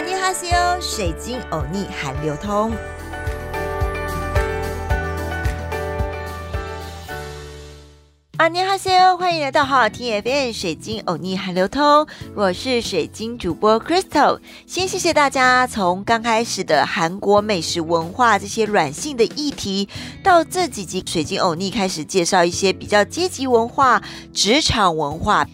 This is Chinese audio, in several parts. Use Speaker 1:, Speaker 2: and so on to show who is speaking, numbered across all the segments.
Speaker 1: 阿尼哈西欧，水晶欧尼韩流通。阿尼哈西欧，欢迎来到好好听 FM 水晶欧尼韩流通，我是水晶主播 Crystal。先谢谢大家，从刚开始的韩国美食文化这些软性的议题，到这几集水晶欧尼开始介绍一些比较阶级文化、职场文化。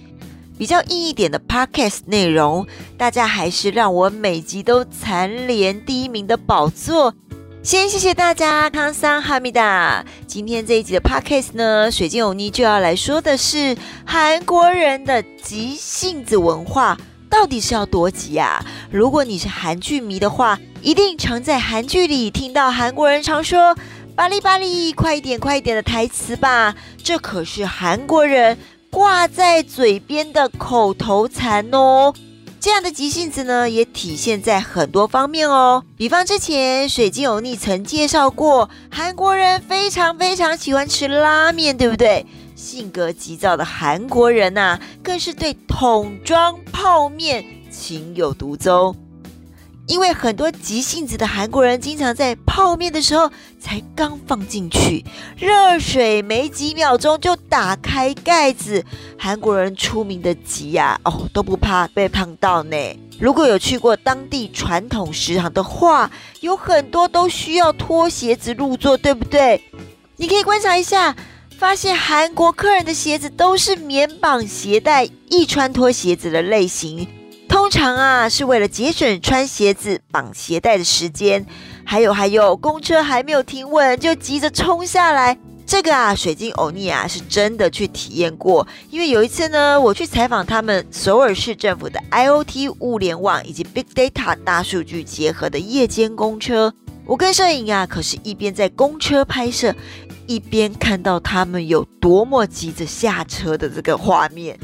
Speaker 1: 比较硬一点的 podcast 内容，大家还是让我每集都蝉联第一名的宝座。先谢谢大家，康桑哈密达。今天这一集的 podcast 呢，水晶欧尼就要来说的是韩国人的急性子文化到底是要多急啊？如果你是韩剧迷的话，一定常在韩剧里听到韩国人常说“巴黎巴黎，快一点快一点”的台词吧？这可是韩国人。挂在嘴边的口头禅哦，这样的急性子呢，也体现在很多方面哦。比方之前水晶欧尼曾介绍过，韩国人非常非常喜欢吃拉面，对不对？性格急躁的韩国人呐，更是对桶装泡面情有独钟。因为很多急性子的韩国人，经常在泡面的时候才刚放进去，热水没几秒钟就打开盖子。韩国人出名的急呀，哦都不怕被烫到呢。如果有去过当地传统食堂的话，有很多都需要脱鞋子入座，对不对？你可以观察一下，发现韩国客人的鞋子都是棉绑鞋带，易穿脱鞋子的类型。通常啊，是为了节省穿鞋子绑鞋带的时间。还有还有，公车还没有停稳就急着冲下来。这个啊，水晶欧尼啊，是真的去体验过。因为有一次呢，我去采访他们首尔市政府的 IOT 物联网以及 Big Data 大数据结合的夜间公车，我跟摄影啊，可是一边在公车拍摄，一边看到他们有多么急着下车的这个画面。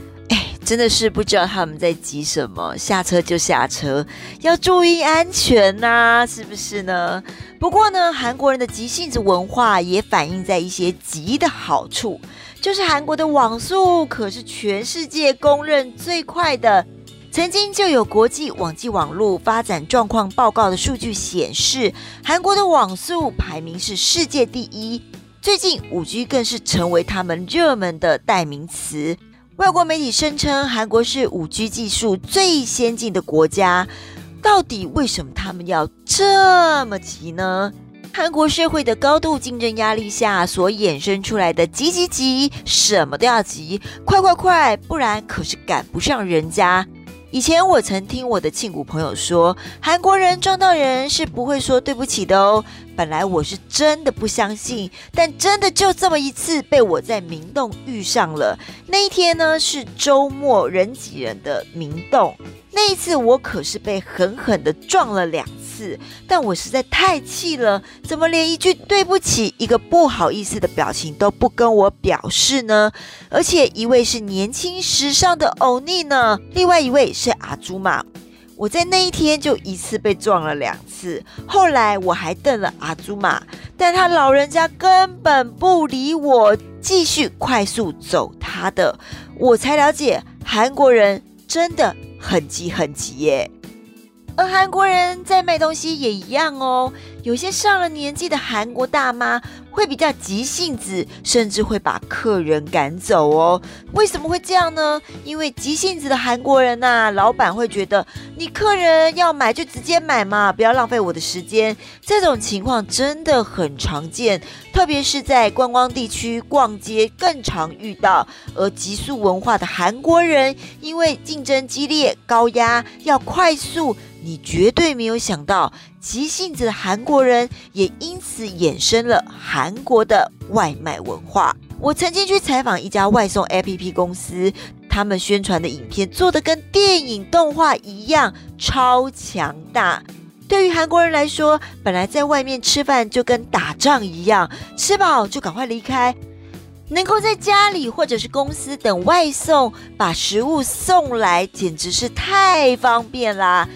Speaker 1: 真的是不知道他们在急什么，下车就下车，要注意安全呐，是不是呢？不过呢，韩国人的急性子文化也反映在一些急的好处，就是韩国的网速可是全世界公认最快的。曾经就有国际网际网络发展状况报告的数据显示，韩国的网速排名是世界第一。最近五 G 更是成为他们热门的代名词。外国媒体声称，韩国是五 G 技术最先进的国家。到底为什么他们要这么急呢？韩国社会的高度竞争压力下所衍生出来的急急急，什么都要急，快快快，不然可是赶不上人家。以前我曾听我的庆谷朋友说，韩国人撞到人是不会说对不起的哦。本来我是真的不相信，但真的就这么一次被我在明洞遇上了。那一天呢是周末，人挤人的明洞。那一次我可是被狠狠的撞了两。但我实在太气了，怎么连一句对不起、一个不好意思的表情都不跟我表示呢？而且一位是年轻时尚的欧尼呢，另外一位是阿朱玛。我在那一天就一次被撞了两次，后来我还瞪了阿朱玛，但他老人家根本不理我，继续快速走他的。我才了解韩国人真的很急很急耶。而韩国人在卖东西也一样哦，有些上了年纪的韩国大妈会比较急性子，甚至会把客人赶走哦。为什么会这样呢？因为急性子的韩国人呐，老板会觉得你客人要买就直接买嘛，不要浪费我的时间。这种情况真的很常见，特别是在观光地区逛街更常遇到。而急速文化的韩国人，因为竞争激烈、高压，要快速。你绝对没有想到，急性子的韩国人也因此衍生了韩国的外卖文化。我曾经去采访一家外送 APP 公司，他们宣传的影片做的跟电影动画一样，超强大。对于韩国人来说，本来在外面吃饭就跟打仗一样，吃饱就赶快离开，能够在家里或者是公司等外送把食物送来，简直是太方便啦。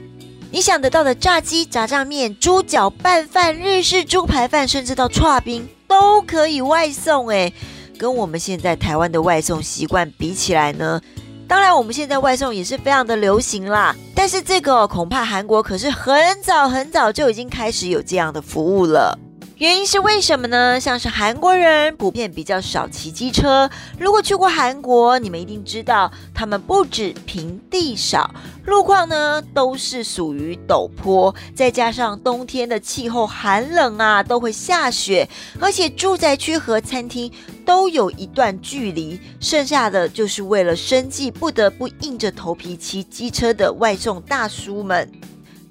Speaker 1: 你想得到的炸鸡、炸酱面、猪脚拌饭、日式猪排饭，甚至到串冰都可以外送。诶，跟我们现在台湾的外送习惯比起来呢，当然，我们现在外送也是非常的流行啦。但是这个恐怕韩国可是很早很早就已经开始有这样的服务了。原因是为什么呢？像是韩国人普遍比较少骑机车。如果去过韩国，你们一定知道，他们不止平地少，路况呢都是属于陡坡，再加上冬天的气候寒冷啊，都会下雪，而且住宅区和餐厅都有一段距离，剩下的就是为了生计不得不硬着头皮骑机车的外送大叔们。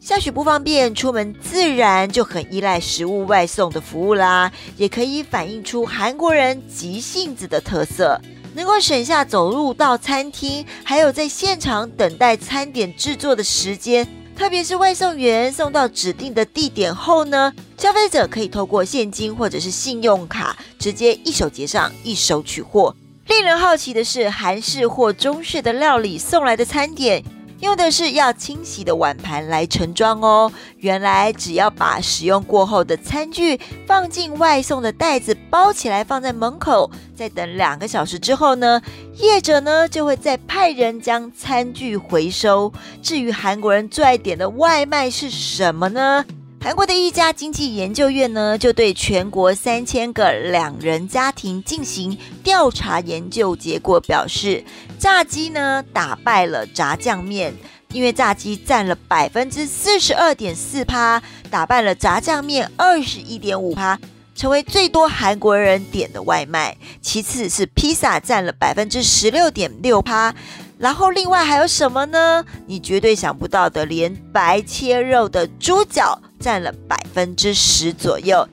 Speaker 1: 下雪不方便出门，自然就很依赖食物外送的服务啦。也可以反映出韩国人急性子的特色，能够省下走路到餐厅，还有在现场等待餐点制作的时间。特别是外送员送到指定的地点后呢，消费者可以透过现金或者是信用卡直接一手结账，一手取货。令人好奇的是，韩式或中式的料理送来的餐点。用的是要清洗的碗盘来盛装哦。原来只要把使用过后的餐具放进外送的袋子包起来，放在门口，再等两个小时之后呢，业者呢就会再派人将餐具回收。至于韩国人最爱点的外卖是什么呢？韩国的一家经济研究院呢，就对全国三千个两人家庭进行调查研究，结果表示，炸鸡呢打败了炸酱面，因为炸鸡占了百分之四十二点四趴，打败了炸酱面二十一点五趴，成为最多韩国人点的外卖。其次是披萨占了百分之十六点六趴。然后另外还有什么呢？你绝对想不到的，连白切肉的猪脚占了百分之十左右。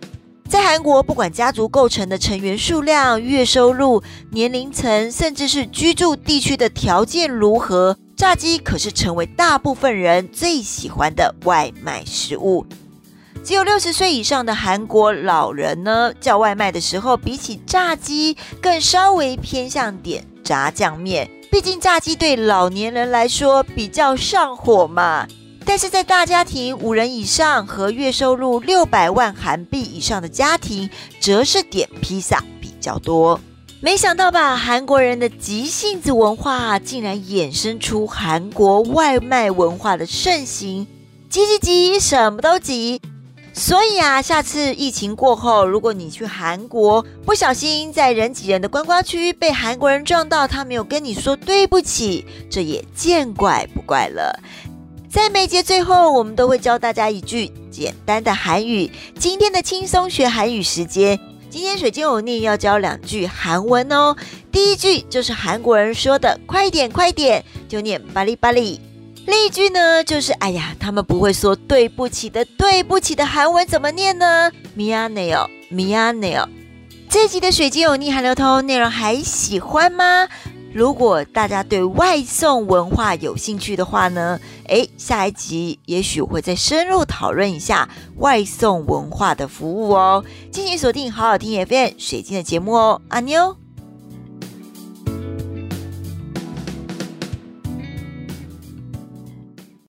Speaker 1: 在韩国，不管家族构成的成员数量、月收入、年龄层，甚至是居住地区的条件如何，炸鸡可是成为大部分人最喜欢的外卖食物。只有六十岁以上的韩国老人呢，叫外卖的时候，比起炸鸡更稍微偏向点炸酱面。毕竟炸鸡对老年人来说比较上火嘛，但是在大家庭五人以上和月收入六百万韩币以上的家庭，则是点披萨比较多。没想到吧，韩国人的急性子文化竟然衍生出韩国外卖文化的盛行，急急急，什么都急。所以啊，下次疫情过后，如果你去韩国，不小心在人挤人的观光区被韩国人撞到，他没有跟你说对不起，这也见怪不怪了。在每节最后，我们都会教大家一句简单的韩语。今天的轻松学韩语时间，今天水晶偶念要教两句韩文哦。第一句就是韩国人说的“快点，快点”，就念“巴里巴里”。另一句呢，就是哎呀，他们不会说对不起的，对不起的韩文怎么念呢？mi a n e o miano 这集的水晶有逆韩流通内容还喜欢吗？如果大家对外送文化有兴趣的话呢，诶，下一集也许会再深入讨论一下外送文化的服务哦。敬请锁定好好听 FM 水晶的节目哦，阿妞。